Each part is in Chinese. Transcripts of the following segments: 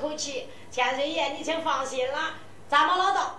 口气。千岁爷，你请放心了，咱们老道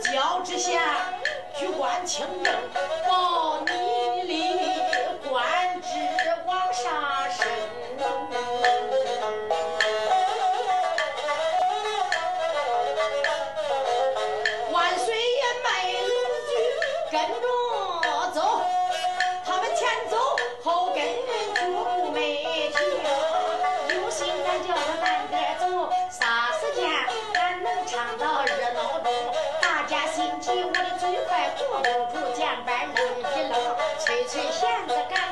脚之下，举官清正，保愣，吹吹弦子干干干，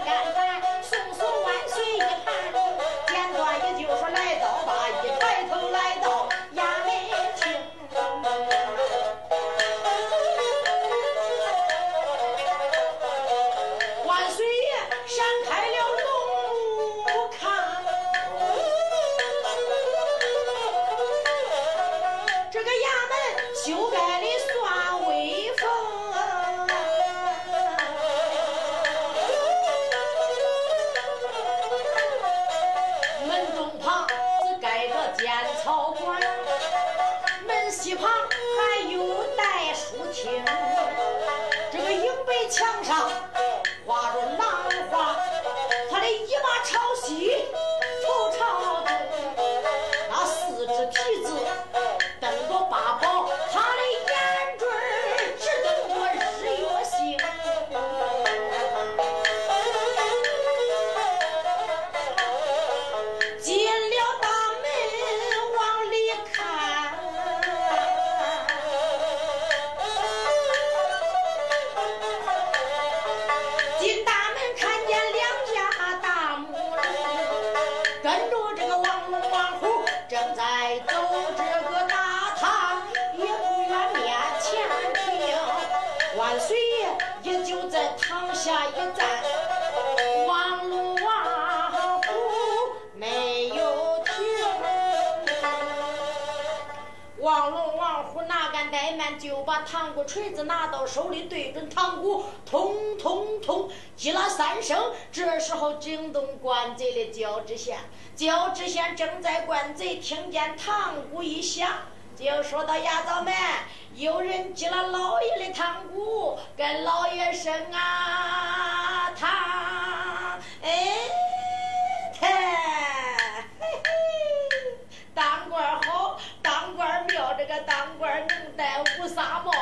锤子拿到手里，对准堂鼓，通通通击了三声。这时候惊动关贼的焦知县，焦知县正在关贼，听见堂鼓一响，就说到衙早们，有人击了老爷的堂鼓，跟老爷声啊堂，哎，嘿，嘿嘿。当官好，当官妙，这个当官能戴乌纱帽，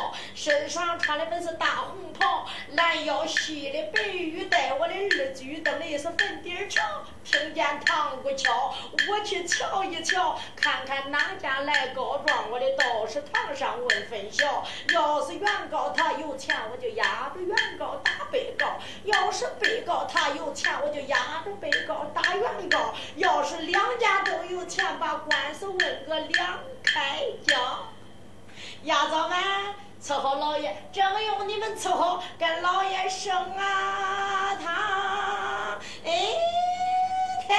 身上穿的本是大红袍，拦腰系的白玉带，我的二举蹬的是粉底儿桥。听见堂鼓敲，我去瞧一瞧，看看哪家来告状。我的道士堂上问分晓，要是原告他有钱，我就压着原告打被告；要是被告他有钱，我就压着被告打原告；要是两家都有钱，把官司问个两开交。丫早们伺候老爷，正用你们伺候，跟老爷生啊他，哎，嘿。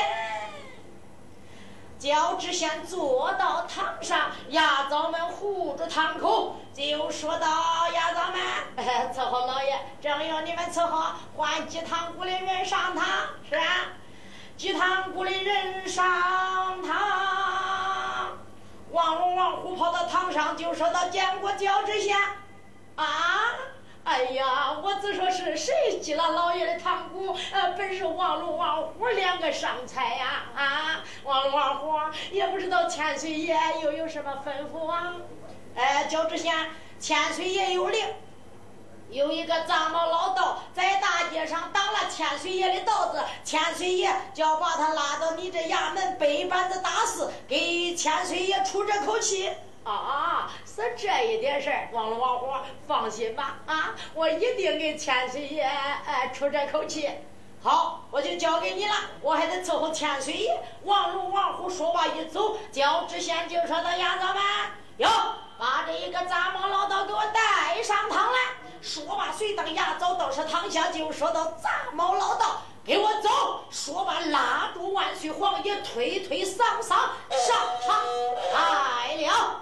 焦知县坐到堂上，牙枣们护住堂口，就说道：“牙枣们，伺候老爷，正用你们伺候，换鸡汤骨的人上堂，是啊，鸡汤骨的人上上，就说到：“见过焦知县啊，哎呀，我只说是谁击了老爷的堂鼓？呃，本是王龙王虎两个上菜呀！啊，王龙王虎也不知道千岁爷又有什么吩咐啊？哎，焦知县，千岁爷有令，有一个藏毛老道在大街上挡了千岁爷的道子，千岁爷就要把他拉到你这衙门背板子打死，给千岁爷出这口气。啊，是这一点事儿，王龙王虎，放心吧，啊，我一定给千岁爷哎出这口气。好，我就交给你了，我还得伺候千岁爷。王龙王虎说话一走，焦知县就说到衙长们，哟，把这一个杂毛老道给我带上堂来。说罢，随当衙走到是堂下，就说到杂毛老道，给我走。说罢，拉住万岁皇爷，推推搡搡上堂来了。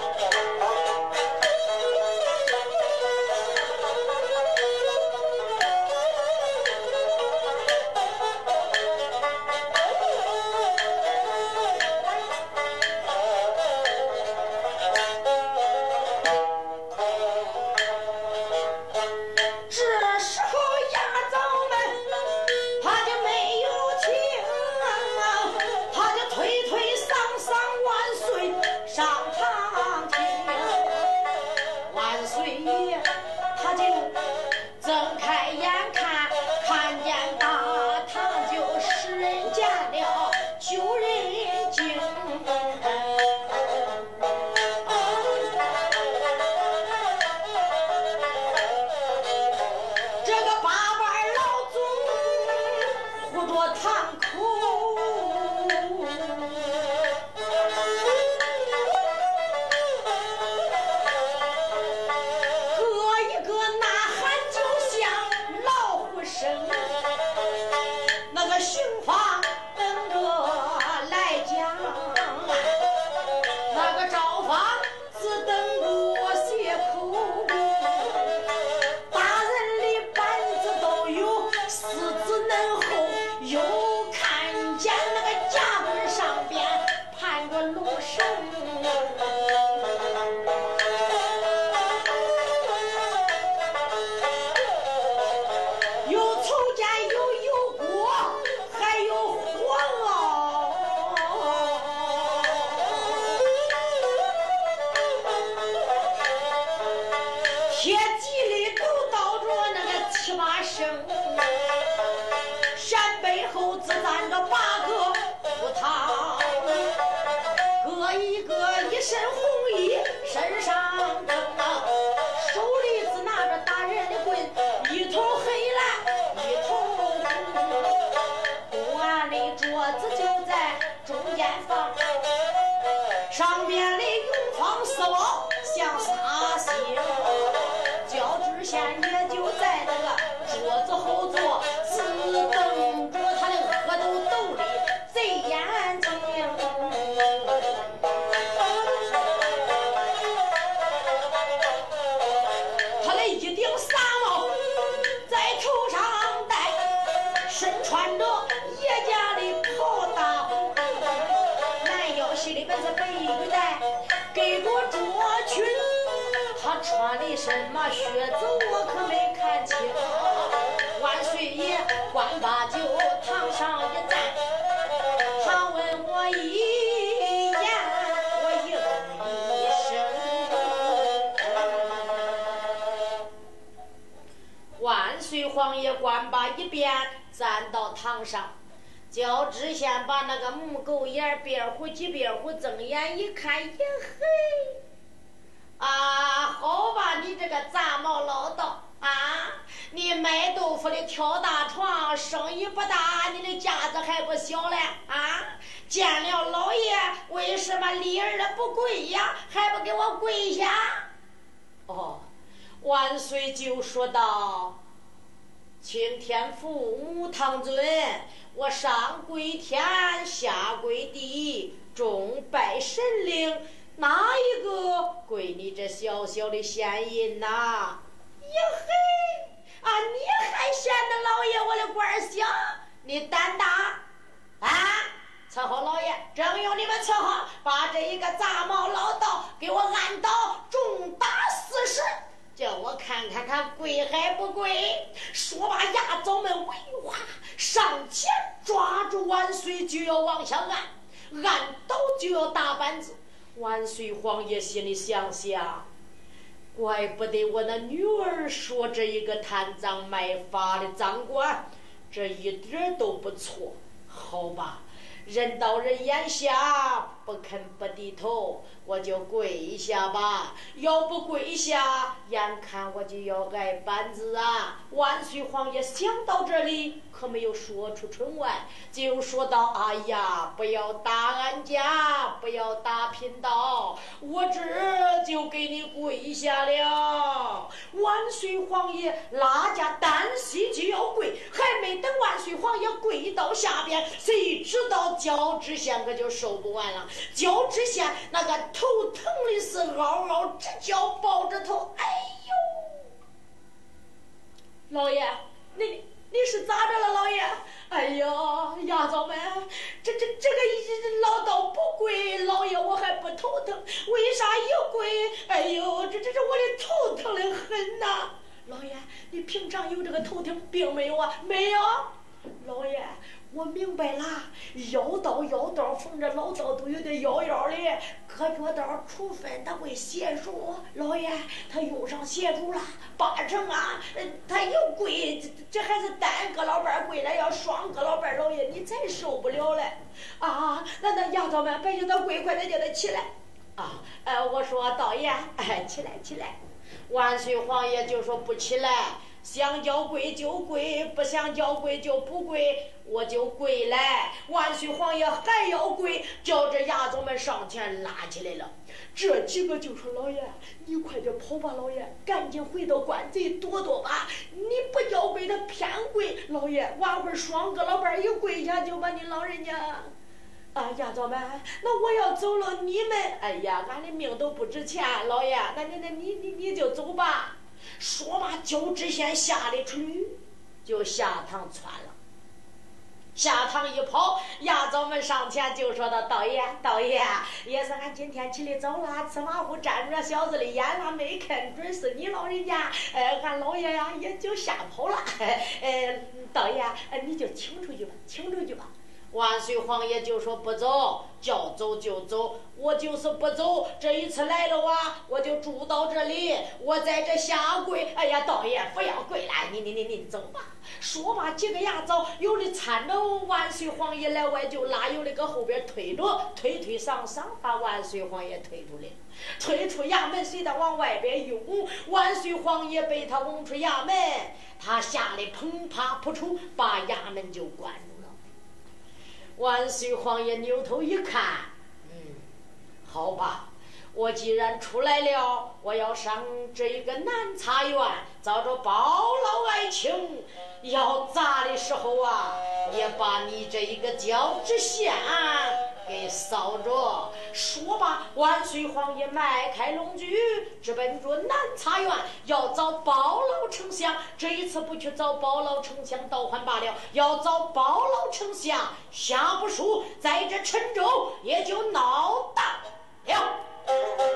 穿的什么靴子我可没看清。万岁爷官把酒堂上一站，他问我一言，我应一声。万岁皇爷官把一边站到堂上，叫知县把那个木狗眼边乎几边乎睁眼一看，也嘿。好吧，你这个杂毛老道啊！你卖豆腐的挑大床，生意不大，你的架子还不小嘞啊！见了老爷，为什么立儿的不跪呀？还不给我跪下？哦，万岁就说道：“青天父母堂尊，我上跪天，下跪地，众拜神灵。”哪一个归你这小小的县印呐？呀嘿！啊，你还嫌得老爷我的官小？你胆大啊！伺候老爷，正用你们伺候，把这一个杂毛老道给我按倒重打四十，叫我看看他贵还不贵。说罢，牙枣们威哇上前抓住万岁，就要往下按，按倒就要打板子。万岁皇爷心里想想，怪不得我那女儿说这一个贪赃卖法的赃官，这一点都不错。好吧。人到人眼下，不肯不低头，我就跪下吧。要不跪下，眼看我就要挨板子啊！万岁皇爷想到这里，可没有说出春外，就说道：“哎呀，不要打俺家，不要打贫道，我这就给你跪下了。”万岁皇爷拉家单膝就要跪，还没等万岁皇爷跪到下边，谁知道？焦知县可就受不完了，焦知县那个头疼的是嗷嗷直叫，抱着头，哎呦！老爷，你你是咋着了，老爷？哎呀，丫头们，这这这个老道不贵，老爷我还不头疼，为啥一贵？哎呦，这这这我的头疼的很呐！老爷，你平常有这个头疼病没有啊？没有，老爷。我明白了，腰刀腰刀缝着老道都有点腰腰的，割脚刀除分他会血数。老爷，他用上血数了，八成啊，他又跪，这这还是单个老伴跪了，要双个老伴老爷你才受不了嘞。啊，那那丫头们，别叫他跪，快点叫他起来。啊，呃，我说道爷，哎，起来起来。万岁皇爷就说不起来。想叫跪就跪，不想叫跪就不跪，我就跪来。万岁皇爷还要跪，叫这衙总们上前拉起来了。这几个就说：“老爷，你快点跑吧，老爷，赶紧回到官贼躲躲吧。你不叫跪，他偏跪。老爷，晚会双个老伴一跪下，就把你老人家……啊，丫头们，那我要走了，你们……哎呀，俺的命都不值钱，老爷，那那那你你你就走吧。”说罢，焦知县下的出驴，就下堂窜了。下堂一跑，衙早们上前就说道：“道爷，道爷，也是俺今天起的早了，吃马虎沾着小子的眼了，没看准是你老人家。呃，俺老爷呀，也就吓跑了。呃，道爷，你就请出去吧，请出去吧。”万岁皇爷就说不走，叫走就走。我就是不走，这一次来了哇，我就住到这里，我在这下跪。哎呀，道爷不要跪了，你你你你走吧。说罢，几个牙枣有的搀着万岁皇爷来外就拉，有的搁后边推着，推推搡搡把万岁皇爷推出来，推出衙门，随他往外边涌。万岁皇爷被他拱出衙门，他吓得砰啪扑出，把衙门就关住。万岁皇爷扭头一看，嗯，好吧，我既然出来了，我要上这一个南茶园，找着包老爱卿，要砸的时候啊，也把你这一个交知县。给扫着，说罢，万岁皇爷迈开龙驹，直奔着南茶园，要找包老丞相。这一次不去找包老丞相倒换罢了，要找包老丞相下不输，在这陈州也就闹大了。这个万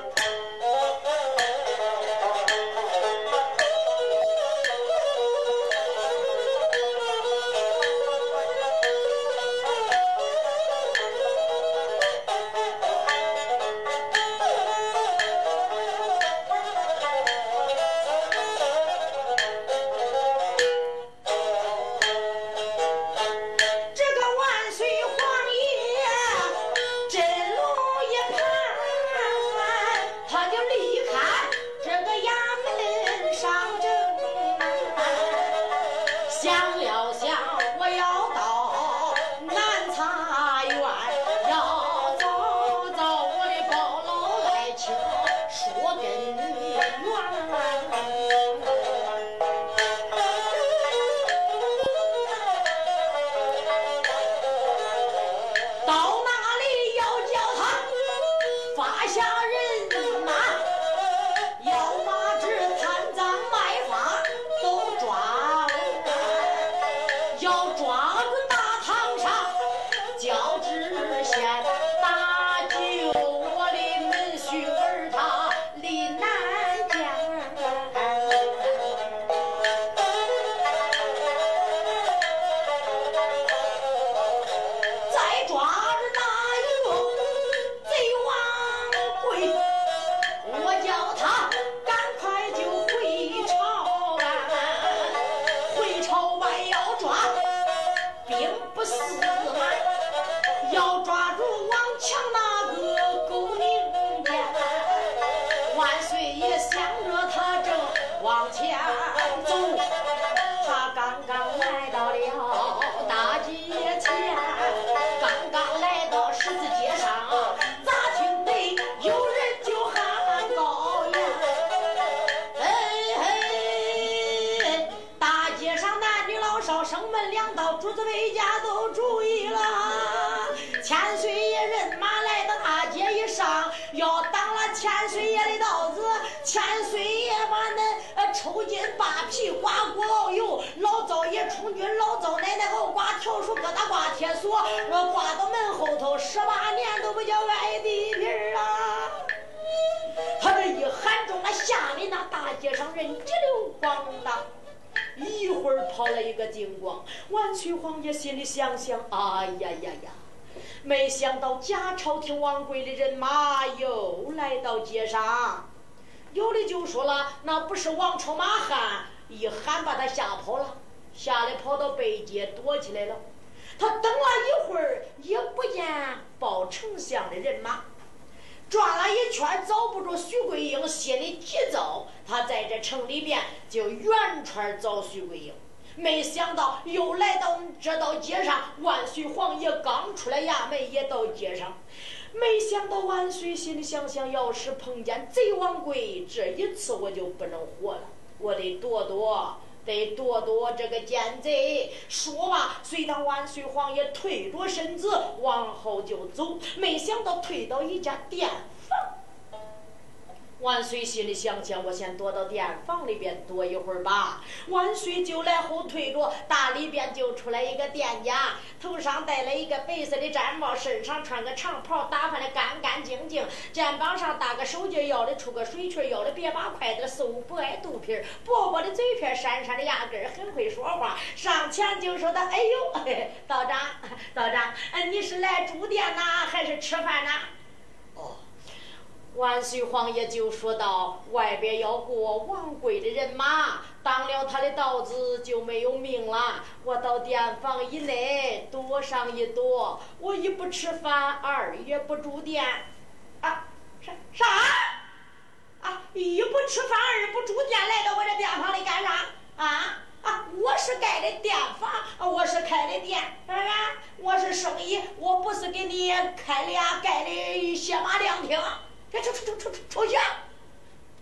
岁皇爷，真龙也。千岁爷人马来到大街一上，要挡了千岁爷的道子。千岁爷把那呃抽筋扒皮刮骨熬油，老灶爷冲军，老灶奶奶熬挂条书疙瘩挂铁锁，说挂到门后头十八年都不叫挨地皮儿啊！他这一喊中了，吓得那大街上人一溜光的。一会儿跑了一个金光，万岁皇爷心里想想：哎呀呀呀！没想到假朝廷王贵的人马又来到街上，有的就说了，那不是王朝马汉，一喊把他吓跑了，吓得跑到北街躲起来了。他等了一会儿，也不见报丞相的人马，转了一圈找不着徐桂英，心里急躁，他在这城里边就远串找徐桂英。没想到又来到这道街上，万岁皇爷刚出来衙门，也到街上。没想到万岁心里想想，要是碰见贼王贵，这一次我就不能活了，我得躲躲，得躲躲这个奸贼。说罢，随当万岁皇爷退着身子往后就走，没想到退到一家店房。万岁心里想想，我先躲到店房里边躲一会儿吧。万岁就来后退着，大里边就出来一个店家，头上戴了一个白色的毡帽，身上穿个长袍，打扮的干干净净，肩膀上搭个手巾，腰里出个水裙，腰里别把筷子，瘦不挨肚皮薄薄的嘴片，闪闪的牙根很会说话。上前就说的：“哎呦，道长，道长，你是来住店呐，还是吃饭呐？”万岁皇爷就说道：“外边要过王贵的人马，挡了他的道子就没有命了。我到店房以内躲上一躲，我一不吃饭，二也不住店。啊，啥啥？啊，一不吃饭，二不住店，来到我这店房里干啥？啊啊！我是盖的店房，我是开的店，啊？我是生意，我不是给你开俩盖的歇马凉亭。”出出出出出出去！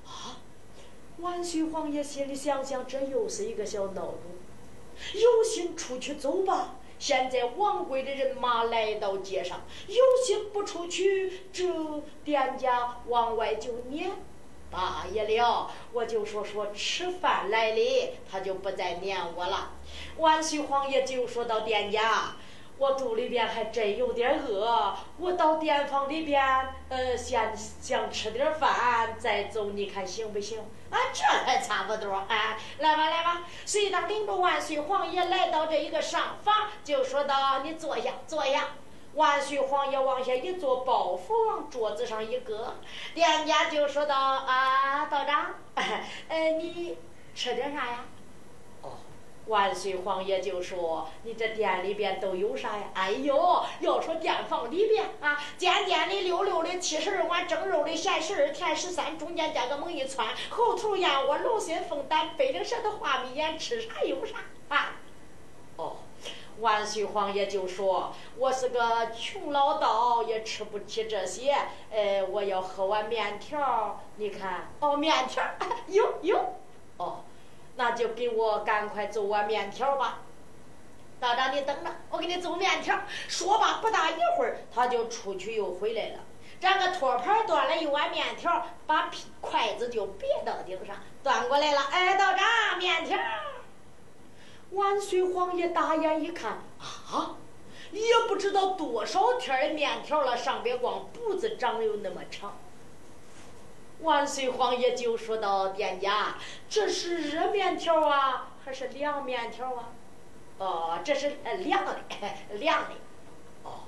啊！万岁皇爷心里想想，这又是一个小闹钟，有心出去走吧。现在王贵的人马来到街上，有心不出去，这店家往外就撵。大爷了，我就说说吃饭来了，他就不再撵我了。万岁皇爷就说到店家。我肚里边还真有点饿，我到店房里边，呃，先想吃点饭再走，你看行不行？啊，这还差不多，哎，来吧来吧。随当领着万岁皇爷来到这一个上房，就说道：“你坐下，坐下。”万岁皇爷往下一坐，包袱往桌子上一搁，店家就说道：“啊，道长，呃，你吃点啥呀？”万岁皇爷就说：“你这店里边都有啥呀？哎呦，要说店房里边啊，尖尖的、溜溜的、七十二碗蒸肉的、咸十二、甜十三，中间加个猛一窜，后头燕窝、龙心凤胆、北岭舌的、画眉眼，吃啥有啥啊？”哦，万岁皇爷就说：“我是个穷老道，也吃不起这些。呃，我要喝碗面条，你看，哦，面条，有有，”那就给我赶快做碗面条吧，道长你等着，我给你做面条。说吧，不大一会儿，他就出去又回来了。这个托盘端了一碗面条，把筷子就别到顶上，端过来了。哎，道长，面条。万岁皇爷大眼一看，啊，也不知道多少天的面条了，上边光脖子长有那么长。万岁皇爷就说到：“店家，这是热面条啊，还是凉面条啊？”哦，这是凉的，凉的。哦，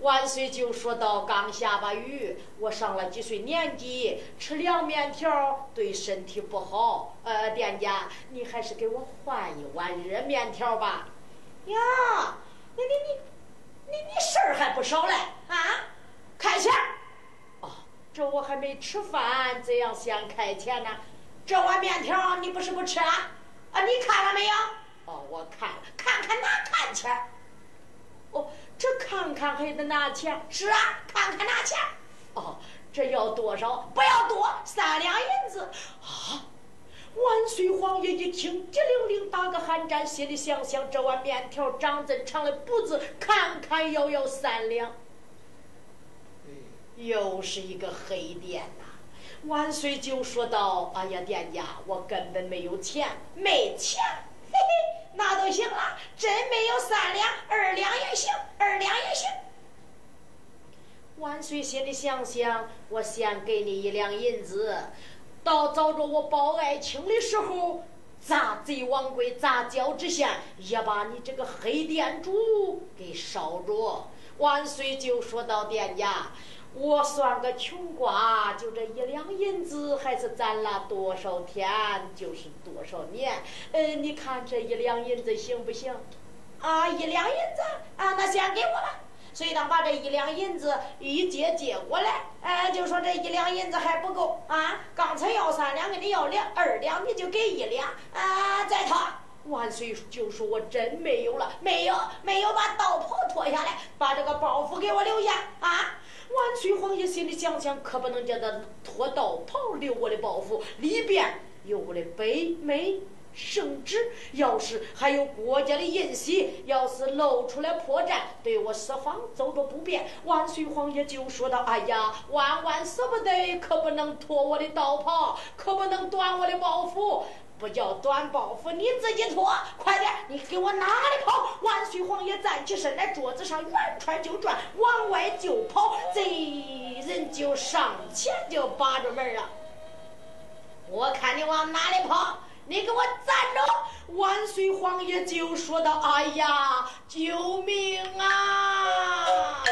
万岁就说到：“刚下把雨，我上了几岁年纪，吃凉面条对身体不好。呃，店家，你还是给我换一碗热面条吧。”呀，你你你，你你事儿还不少嘞啊！看这我还没吃饭，怎样想开钱呢？这碗面条你不是不吃啊？啊，你看了没有？哦，我看了，看看哪看钱？哦，这看看还得拿钱？是啊，看看拿钱。哦，这要多少？不要多，三两银子。啊！万岁皇爷一听，激灵灵打个寒战，心里想想，这碗面条长真长的不子，看看要要三两。又是一个黑店呐！万岁就说道：“哎呀，店家，我根本没有钱，没钱，嘿嘿，那都行了，真没有三两，二两也行，二两也行。”万岁心里想想，我先给你一两银子，到找着我包爱卿的时候，砸贼王贵，砸脚之线，也把你这个黑店主给烧着。万岁就说到：“店家。”我算个穷瓜，就这一两银子，还是攒了多少天，就是多少年。呃，你看这一两银子行不行？啊，一两银子啊，那先给我吧。所以当把这一两银子一接接过来，哎，就说这一两银子还不够啊。刚才要三两，给你要两二两，你就给一两啊。再掏，万岁就说我真没有了，没有，没有，把道袍脱下来，把这个包袱给我留下啊。万岁皇爷心里想想，可不能叫他脱道袍留我的包袱，里边有我的北美圣旨，要是还有国家的印玺，要是露出来破绽，对我四方走着不便。万岁皇爷就说道：“哎呀，万万舍不得，可不能脱我的道袍，可不能断我的包袱。”不叫短包袱，你自己脱，快点！你给我哪里跑？万岁皇爷站起身来，桌子上圆穿就转，往外就跑。贼人就上前就把着门了。我看你往哪里跑？你给我站着！万岁皇爷就说道：“哎呀，救命啊！”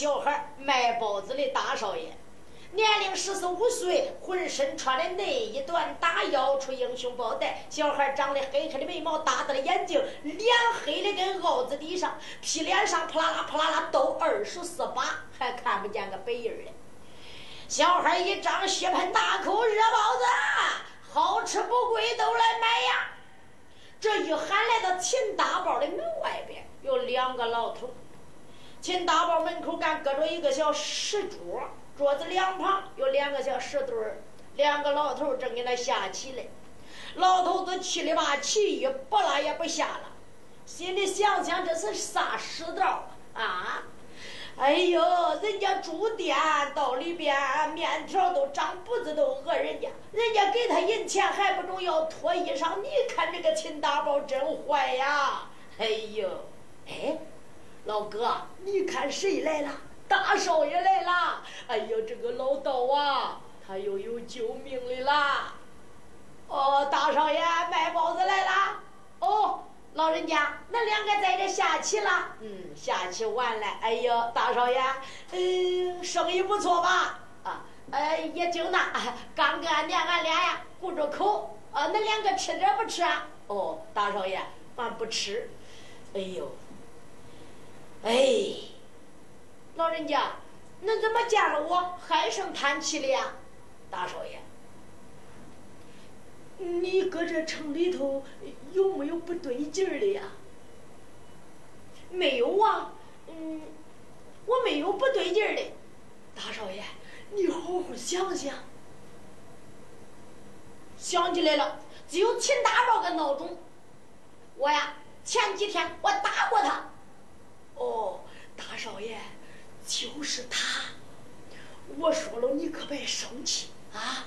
小孩卖包子的大少爷。年龄十四五岁，浑身穿的内衣短，打腰出英雄包带。小孩长得黑黑的眉毛，大大的眼睛，脸黑的跟凹子底上，皮脸上扑啦啦扑啦啦都二十四八，还看不见个白印儿嘞。小孩一张血盆大口，热包子，好吃不贵，都来买呀！这一喊来到秦大宝的门外边，有两个老头。秦大宝门口干搁着一个小石桌。桌子两旁有两个小石墩儿，两个老头正给那下棋嘞。老头子气里把棋一不拉也不下了，心里想想这是啥世道啊？哎呦，人家住店到里边面条都长脖子都讹人家，人家给他银钱还不中要脱衣裳。你看这个秦大宝真坏呀！哎呦，哎，老哥，你看谁来了？大少爷来了！哎呦，这个老道啊，他又有救命的啦！哦，大少爷卖包子来啦！哦，老人家，那两个在这下棋了？嗯，下棋完了。哎呦，大少爷，嗯，生意不错吧？啊，哎，也就那，刚跟俺娘俺俩呀顾着口。啊，那两个吃点不吃啊？哦，大少爷，俺不吃。哎呦，哎。老人家，恁怎么见了我唉声叹气的呀？大少爷，你搁这城里头有没有不对劲儿的呀？没有啊，嗯，我没有不对劲儿的。大少爷，你好好想想。想起来了，只有秦大宝个闹钟。我呀，前几天我打过他。哦，大少爷。就是他，我说了，你可别生气啊！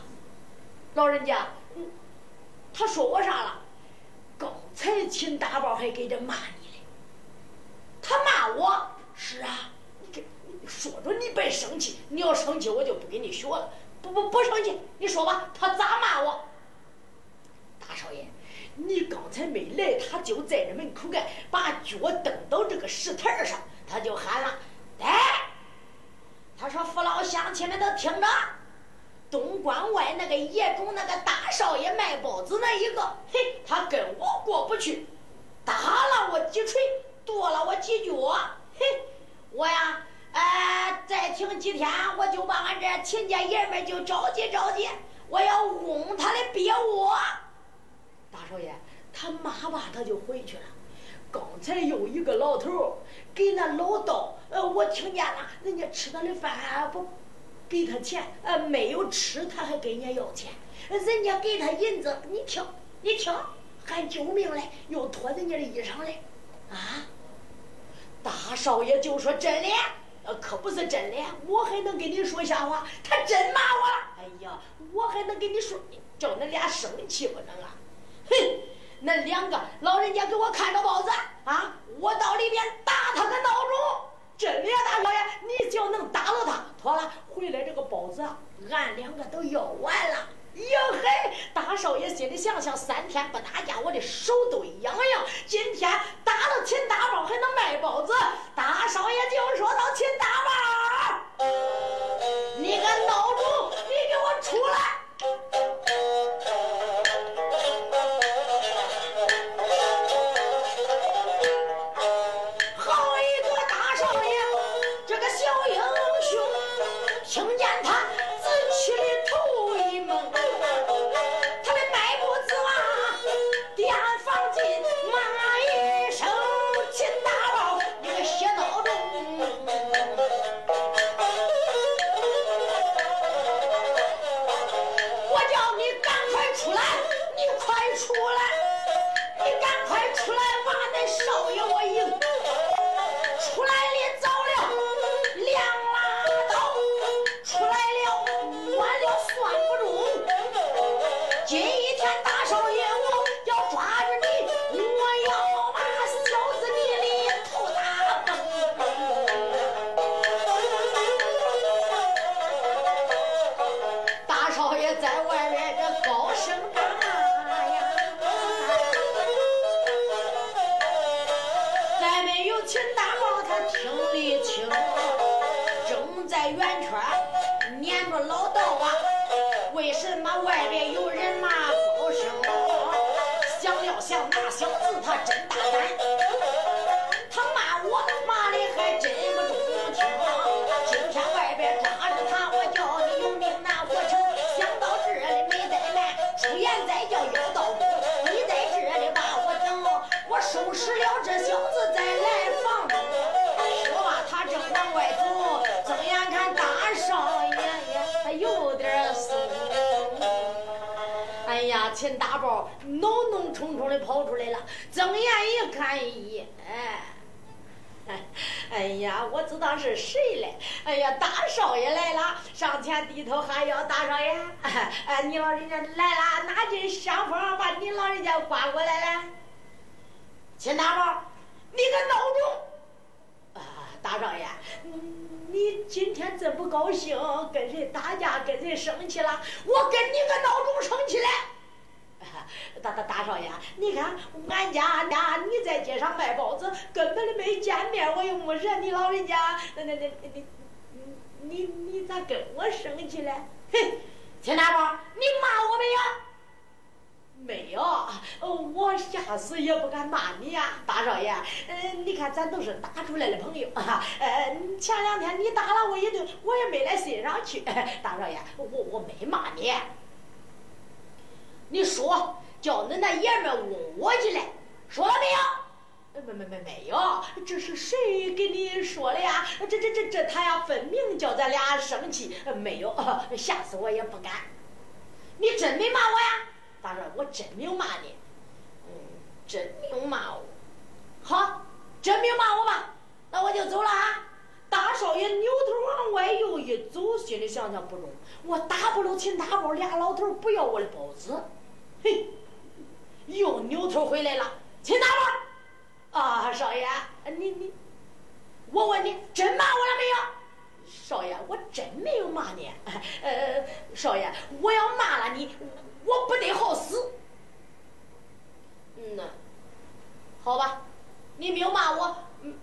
老人家，他说我啥了？刚才秦大宝还给这骂你嘞。他骂我？是啊，你给说着你别生气，你要生气我就不跟你学了。不不不生气，你说吧，他咋骂我？大少爷，你刚才没来，他就在这门口干，把脚蹬到这个石台上，他就喊了，哎。他说：“父老乡亲们都听着，东关外那个野种那个大少爷卖包子那一个，嘿，他跟我过不去，打了我几锤，跺了我几脚，嘿，我呀，哎，再停几天，我就把俺这秦家爷们就召集召集，我要嗡他的鳖窝。少爷，他骂完他就回去了。刚才有一个老头给那老道。”呃，我听见了，人家吃他的饭不给他钱，呃，没有吃他还跟人家要钱，人家给他银子，你听，你听，喊救命嘞，又脱人家的衣裳嘞，啊！大少爷就说真的，呃，可不是真的，我还能跟你说瞎话，他真骂我了，哎呀，我还能跟你说，叫那俩生气不能啊？哼，那两个老人家给我看着包子啊，我到里边打他个闹钟。真的呀，大少爷，你就能打了他，妥了，回来这个包子，俺两个都要完了。哟嘿，大少爷心里想想，三天不打架，我的手都痒痒。今天打了秦大宝，还能卖包子。大少爷就说到秦大宝，你个孬种，你给我出来！我知道是谁了。哎呀，大少爷来了，上前低头喊要大少爷。哎，你老人家来了，拿进香风把你老人家刮过来了。秦大宝，你个孬种！啊，大少爷，你今天真不高兴，跟谁打架，跟谁生气了？我跟你个孬种生气了。大大大少爷，你看俺家俺家你在街上卖包子，根本就没见面，我又没惹你老人家，那那那你你你咋跟我生气了？哼，秦大宝，你骂我没有？没有，我下死也不敢骂你呀，大少爷。嗯，你看咱都是打出来的朋友啊。呃，前两天你打了我一顿，我也没来心上去。大少爷，我我没骂你。你说，叫恁那爷们问我去了，说了没有？没没没没有，这是谁给你说的呀？这这这这他呀，分明叫咱俩生气。没有，下次我也不敢。你真没骂我呀？大人，我真没有骂你，嗯，真没有骂我。好，真没有骂我吧？那我就走了啊！大少爷扭头往外又一走，心里想想不中，我打不了秦大宝，俩老头不要我的包子，嘿，又扭头回来了。秦大宝，啊，少爷，你你，我问你，真骂我了没有？少爷，我真没有骂你。呃，少爷，我要骂了你。我不得好死，嗯呐，好吧，你没有骂我，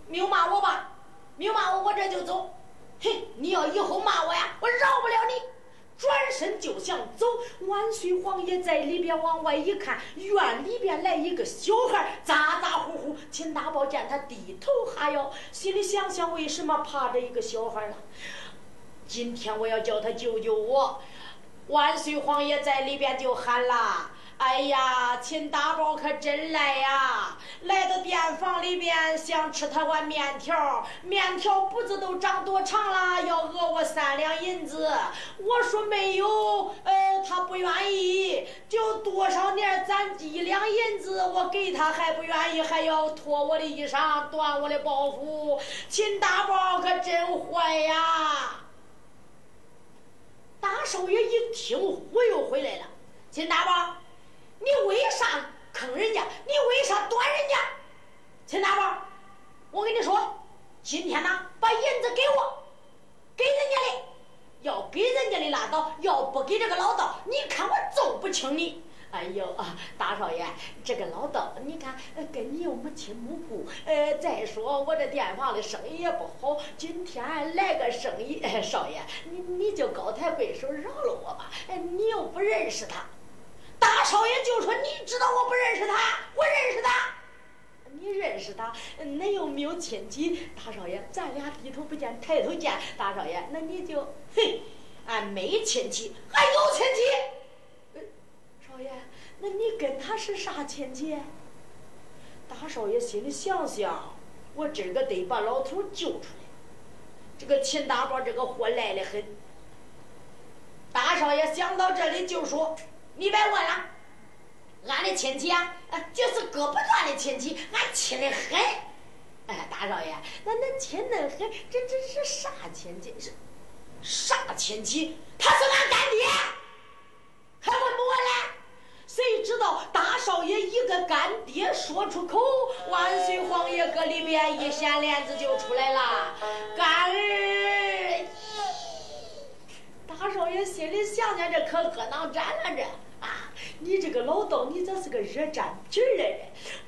没有骂我吧？没有骂我，我这就走。嘿，你要以后骂我呀，我饶不了你。转身就想走，万岁皇爷在里边往外一看，院里边来一个小孩，咋咋呼呼。秦大宝见他低头哈腰，心里想想，为什么怕这一个小孩呢？今天我要叫他救救我。万岁皇爷在里边就喊啦：“哎呀，秦大宝可真来呀！来到店房里边，想吃他碗面条，面条不知都长多长了，要讹我三两银子。我说没有，呃，他不愿意，就多少年攒一两银子，我给他还不愿意，还要脱我的衣裳，断我的包袱。秦大宝可真坏呀！”大少爷一听，忽悠回来了。秦大宝，你为啥坑人家？你为啥端人家？陈大宝，我跟你说，今天呢，把银子给我，给人家的，要给人家的拉倒，要不给这个老道，你看我揍不轻你。哎呦啊，大少爷，这个老道，你看跟你又没亲没故。呃，再说我这店房的生意也不好，今天来个生意，少爷，你你就高抬贵手饶了我吧。你又不认识他，大少爷就说你知道我不认识他，我认识他。你认识他，恁又没有亲戚。大少爷，咱俩低头不见抬头见。大少爷，那你就，嘿，俺没亲戚，还有亲戚。少爷，那你跟他是啥亲戚？大少爷心里想想，我这个得把老头救出来。这个秦大宝这个货赖得很。大少爷想到这里就说：“你别问了，俺的亲戚啊，就是割不断的亲戚，俺亲的很。”哎，大少爷，那恁亲得很，这这是啥亲戚？是啥亲戚？他是俺干爹，还问不问了？谁知道大少爷一个干爹说出口，万岁皇爷搁里边一掀帘子就出来了。干儿，大少爷心里想想，这可恶囊战了这啊！你这个老道，你这是个热占皮的人。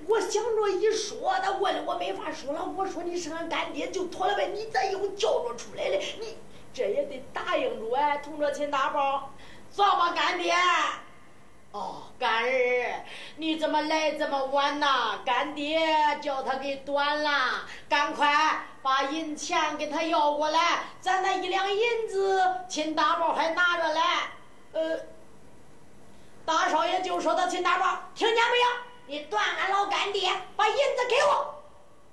我想着一说，他问了我没法说了。我说你是俺干爹，就妥了呗。你咋又叫着出来了？你这也得答应着哎同着秦大宝，走吧，干爹。哦，干儿，你怎么来这么晚呐？干爹叫他给端了，赶快把银钱给他要过来。咱那一两银子，秦大宝还拿着嘞。呃，大少爷就说到秦大宝，听见没有？你断俺老干爹，把银子给我。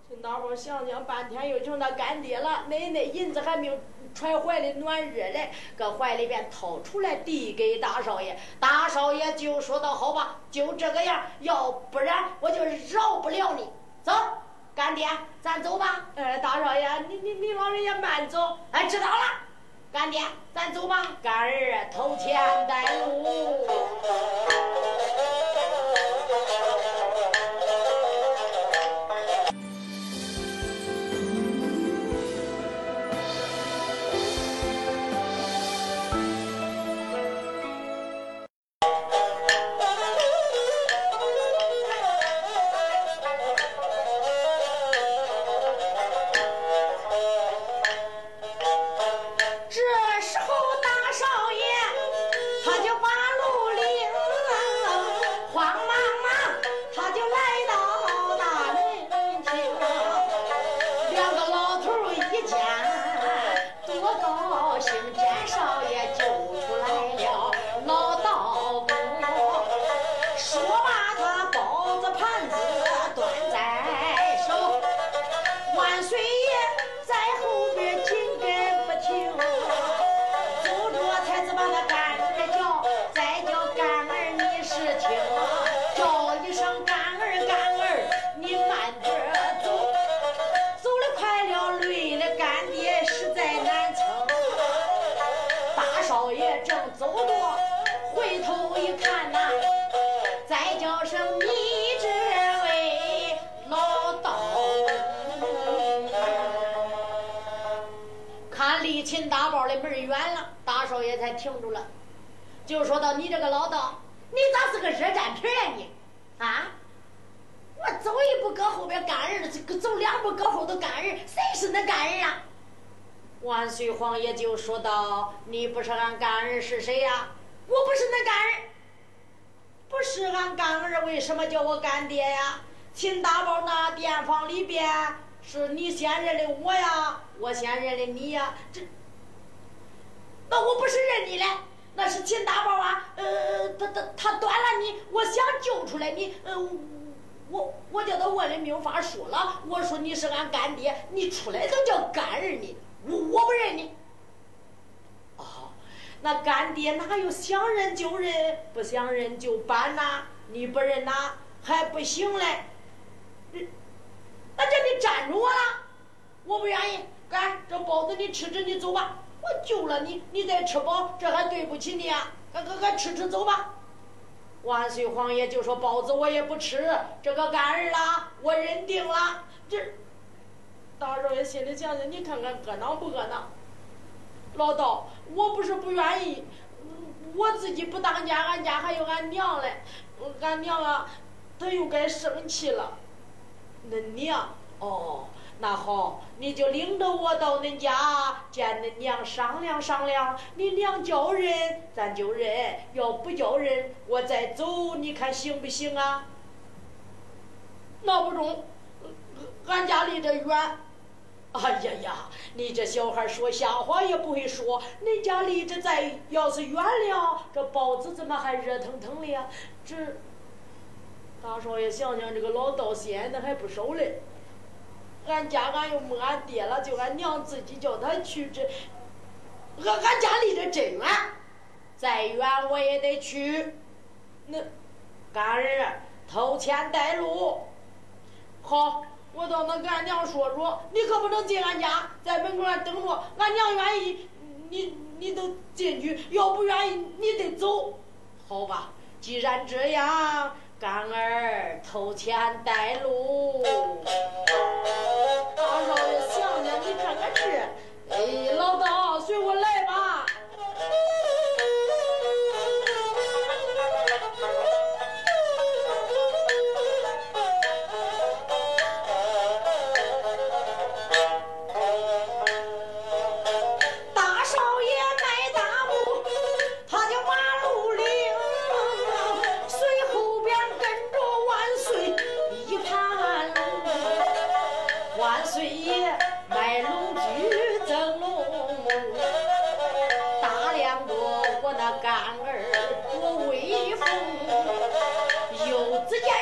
秦大宝想想半天，又成他干爹了。奶奶银子还没有。揣怀里暖热嘞，搁怀里边掏出来递给大少爷。大少爷就说道：“好吧，就这个样，要不然我就饶不了你。走，干爹，咱走吧。”呃，大少爷，你你你老人家慢走。哎，知道了，干爹，咱走吧。干儿投钱带路。停住了就说到你这个老道，你咋是个热战皮呀你？啊！我走一步搁后边干儿，走两步搁后头干儿，谁是那干儿啊？万岁皇爷就说道：“你不是俺干儿是谁呀？我不是那干儿，不是俺干儿，为什么叫我干爹呀？秦大宝那店房里边是你先认的我呀，我先认的你呀，这那我不是认你嘞？”那是秦大宝啊，呃，他他他断了你，我想救出来你，呃，我我叫他问了没有法说了，我说你是俺干爹，你出来都叫干儿你，我我不认你。哦，那干爹哪有想认就认，不想认就搬呐？你不认呐，还不行嘞。那叫你站住我了，我不愿意，干这包子你吃着，你走吧。我救了你，你再吃饱，这还对不起你啊！快快快吃吃走吧。万岁皇爷就说包子我也不吃，这个干儿啦，我认定了。这大少爷心里想想，你看看恶囊不恶囊？老道，我不是不愿意，我自己不当家，俺家还有俺娘嘞。俺娘啊，她又该生气了。恁娘，哦。那好，你就领着我到恁家见恁娘商量商量。你娘叫人，咱就认；要不叫人，我再走，你看行不行啊？那不中，俺家离这远。哎呀呀，你这小孩说瞎话也不会说。恁家离这再要是远了，这包子怎么还热腾腾的呀？这大少爷想想，这个老道现在还不少嘞。俺家俺又没俺爹了，就俺娘自己叫他去这。俺俺家离这真远，再远我也得去。那干儿偷钱带路。好，我到那跟俺娘说说，你可不能进俺家，在门口上等着。俺娘愿意，你你都进去；要不愿意，你得走。好吧，既然这样。干儿偷钱带路，大少爷想想，你看看这，哎，老道，随我来吧。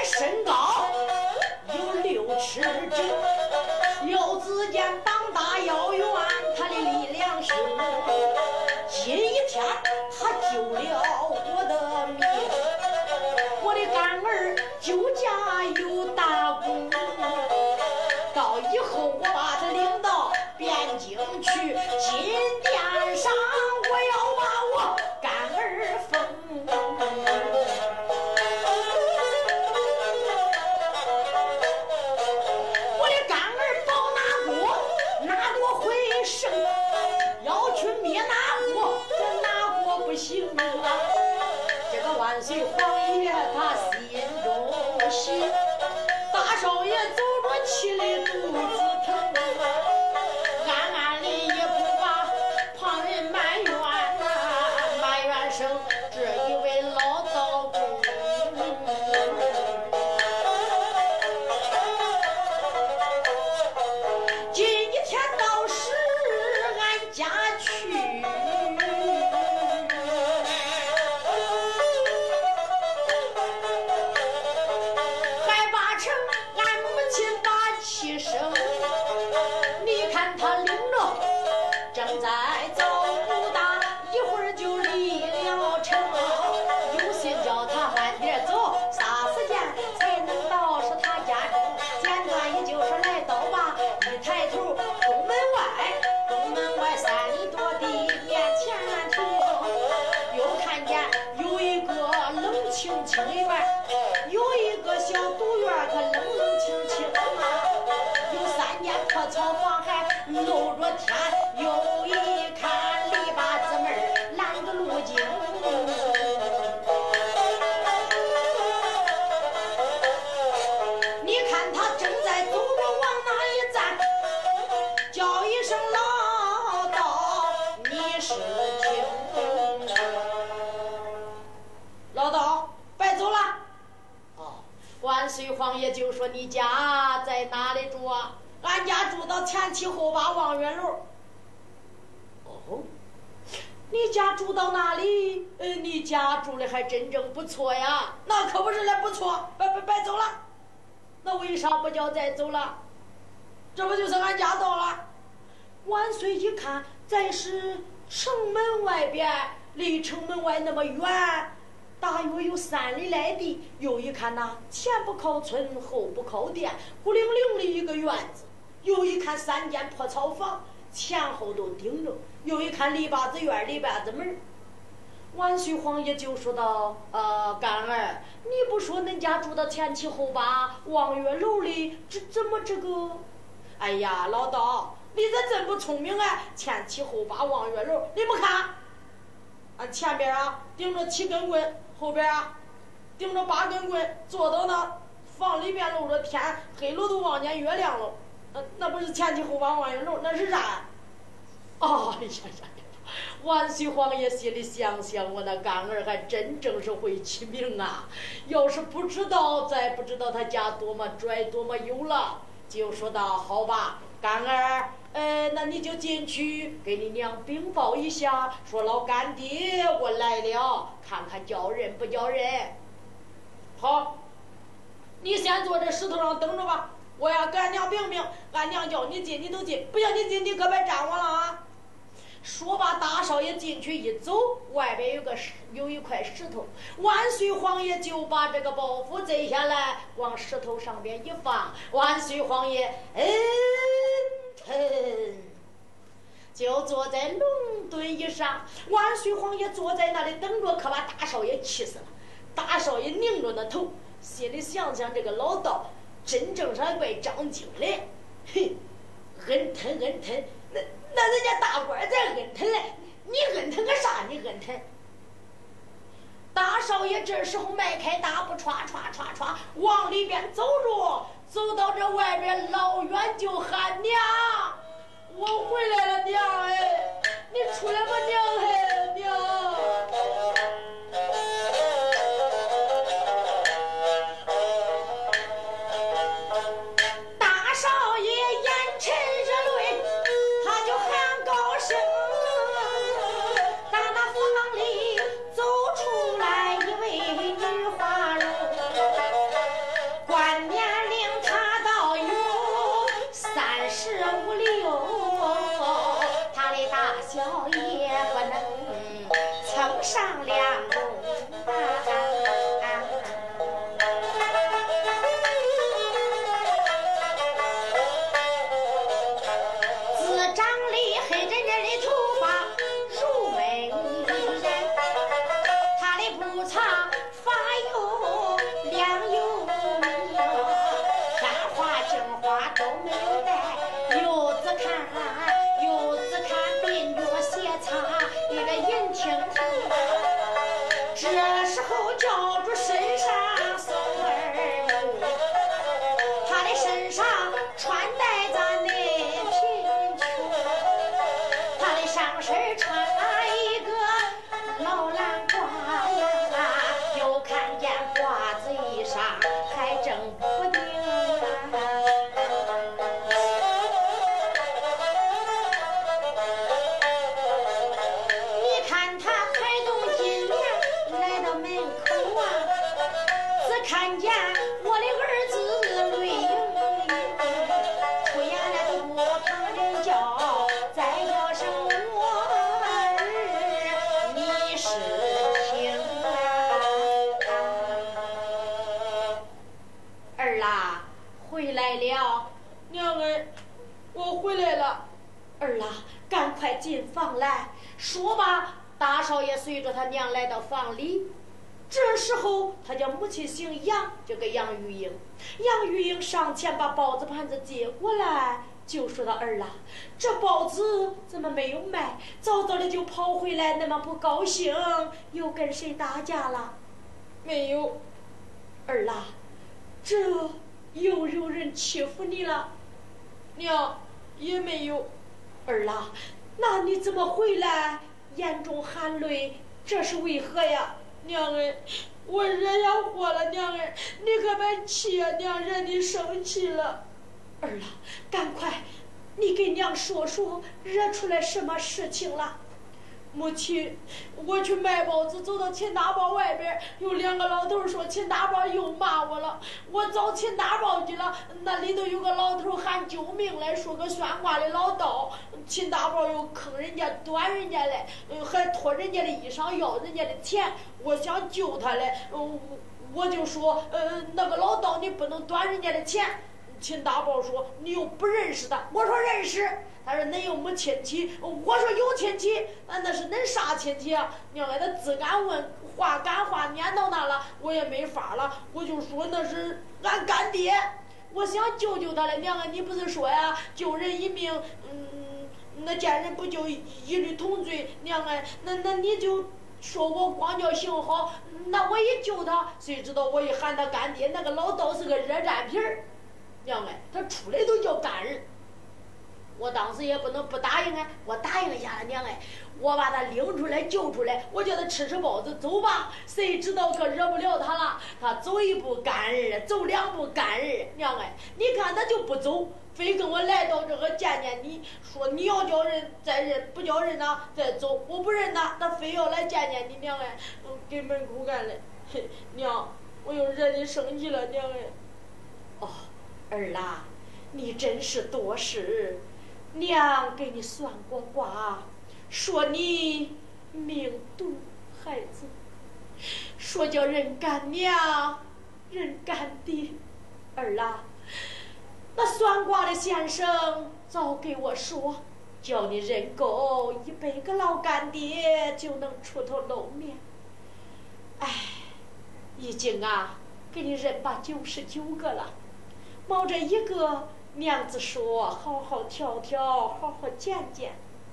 身高有六尺九，又只见膀大腰圆，七后八望远楼。哦，你家住到哪里？呃，你家住的还真正不错呀。那可不是嘞不错，别别别走了。那为啥不叫再走了？这不就是俺家到了？万岁一看，咱是城门外边，离城门外那么远，大约有三里来地。又一看呐，前不靠村，后不靠店，孤零零的一个院子。又一看三间破草房，前后都顶着。又一看篱笆子院，篱笆子门。万岁皇爷就说道：“呃，干儿，你不说恁家住到前七后八望月楼里，这怎么这个？哎呀，老道，你这真不聪明啊！前七后八望月楼，你不看？啊，前边啊顶着七根棍，后边啊顶着八根棍，坐到那房里边露着天，黑了都望见月亮了。那那不是前七后八望月楼，那是啥？呀呀！”万岁皇爷心里想想，我那干儿还真正是会起名啊！要是不知道，再不知道他家多么拽，多么有了，就说道：“好吧，干儿，呃，那你就进去给你娘禀报一下，说老干爹我来了，看看叫人不叫人。”好，你先坐这石头上等着吧，我要给俺娘禀禀，俺娘叫你进你都进，不叫你进你可别站我了啊！说罢，大少爷进去一走，外边有个石，有一块石头。万岁皇爷就把这个包袱摘下来，往石头上边一放。万岁皇爷，嗯，就坐在龙墩椅上。万岁皇爷坐在那里等着，可把大少爷气死了。大少爷拧着那头，心里想想：这个老道真正是怪张经理，哼，恩疼恩疼。那那人家大官在恩疼嘞，你恩疼个啥？你恩疼？大少爷这时候迈开大步，歘歘歘歘往里边走着，走到这外边老远就喊娘，我回来了，娘哎，你出来吧，娘哎，娘。擦一个阴天空，这时候叫住谁？姓杨，就给杨玉英。杨玉英上前把包子盘子接过来，就说：“他儿啊，这包子怎么没有卖？早早的就跑回来，那么不高兴，又跟谁打架了？”“没有，儿啊，这又有人欺负你了？”“娘，也没有。”“儿啊，那你怎么回来？眼中含泪，这是为何呀？”“娘哎。”我惹下祸了，娘儿，你可别气啊！娘惹你生气了。儿啊，赶快，你给娘说说，惹出来什么事情了？母亲，我去卖包子，走到秦大宝外边，有两个老头说秦大宝又骂我了。我找秦大宝去了，那里头有个老头喊救命来说个算卦的老道。秦大宝又坑人家，端人家来，还脱人家的衣裳要人家的钱。我想救他嘞，我就说，呃，那个老道你不能端人家的钱。秦大宝说你又不认识他，我说认识。他说恁又没亲戚，我说有亲戚，那那是恁啥亲戚啊？娘哎，他自敢问，话赶话撵到那了，我也没法了，我就说那是俺干爹。我想救救他了，娘哎，你不是说呀，救人一命，嗯，那见人不救一律同罪。娘哎，那那你就说我光叫行好，那我一救他，谁知道我一喊他干爹，那个老道是个热粘皮儿。娘哎，他出来都叫干人。我当时也不能不答应啊！我答应一下，娘哎，我把他领出来救出来，我叫他吃吃包子走吧。谁知道可惹不了他了，他走一步干儿，走两步干儿。娘哎，你看他就不走，非跟我来到这个见见你，说你要叫人再认，不叫人呐再走。我不认他，他非要来见见你娘哎，给门口干嘞。娘，我又惹你生气了，娘哎。哦，儿啦，你真是多事。娘给你算过卦，说你命独孩子，说叫人干娘，人干爹，儿啊，那算卦的先生早给我说，叫你认够一百个老干爹就能出头露面。哎，已经啊，给你认把九十九个了，冒着一个。娘子说：“好好挑挑，好好见见。”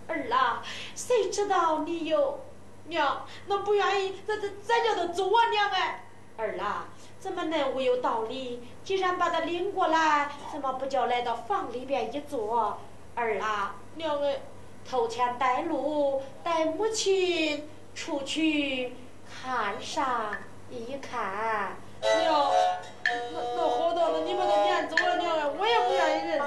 儿啊，谁知道你有娘那不愿意，咱咱咱叫他走啊！娘哎，儿啊，怎么能无有道理？既然把他领过来，怎么不叫来到房里边一坐？儿啊，娘哎，头前带路，带母亲出去看上一看。娘，那那好到了，你把他撵走了，娘啊，我也不愿意认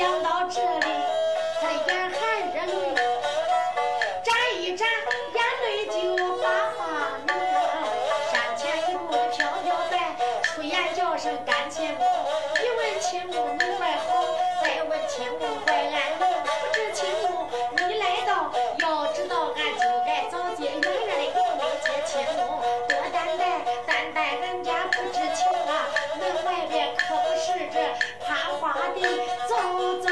想到这里，他眼含热泪，眨一眨眼泪就把话流。山前一路飘飘带，出言叫声干亲公。一问亲公能怪好，再问亲公怪俺不知亲公你来到，要知道俺就该早接远远的迎接亲公。多担待，担待人家。请啊！门外边可不是这攀花的，走走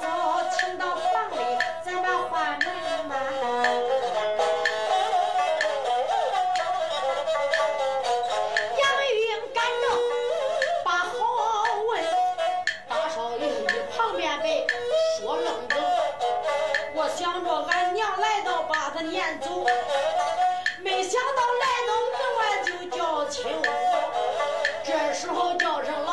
走，请到房里，咱把花弄满。杨玉英赶着把好问，大一旁边说愣。我想着俺娘来到，把她撵走。时候叫上了。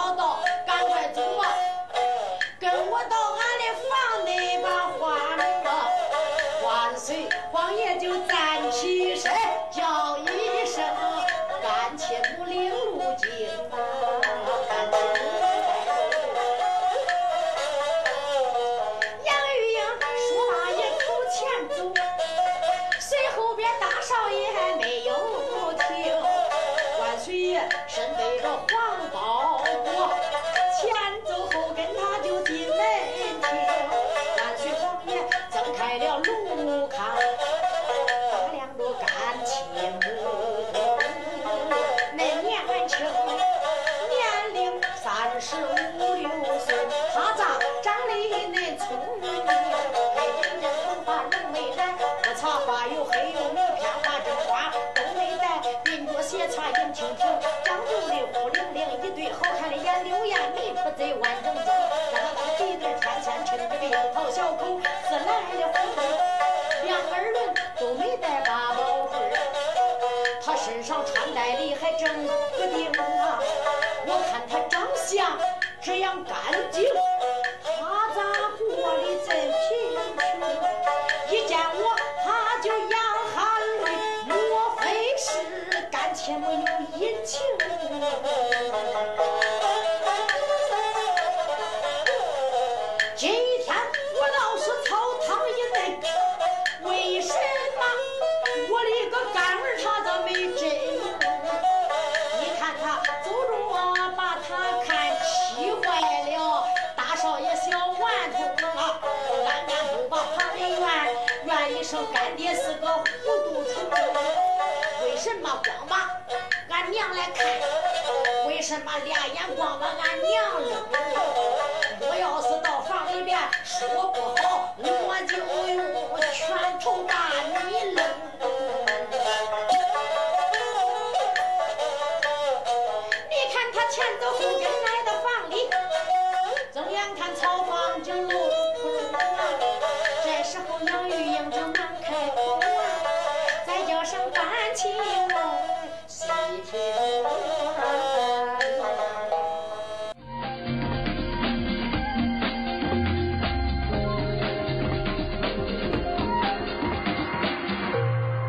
茶花有黑有墨片花着花。都没带并着鞋擦眼蜻蜓张绣的孤零零一对好看的眼柳眼眉不对万人憎那个那个鼻子尖尖趁着个樱桃小口似男人的魂两耳轮都没带八宝棍他身上穿戴的还真不定啊。我看他长相这样干净也没有隐情今天我倒是操他一顿为什么我的个干儿他咋没真你看他走着啊把他看气坏了。大少爷小顽童啊俺干不把他的怨怨一声干爹是个虎光把俺娘来看？为什么俩眼光把俺娘扔？我要是到房里边说不好，我就用拳头把你扔。你看他前走后跟来到房里，睁眼看草房就露出窟窿啊。这时候杨玉英正忙开口啊，再叫声关起。Música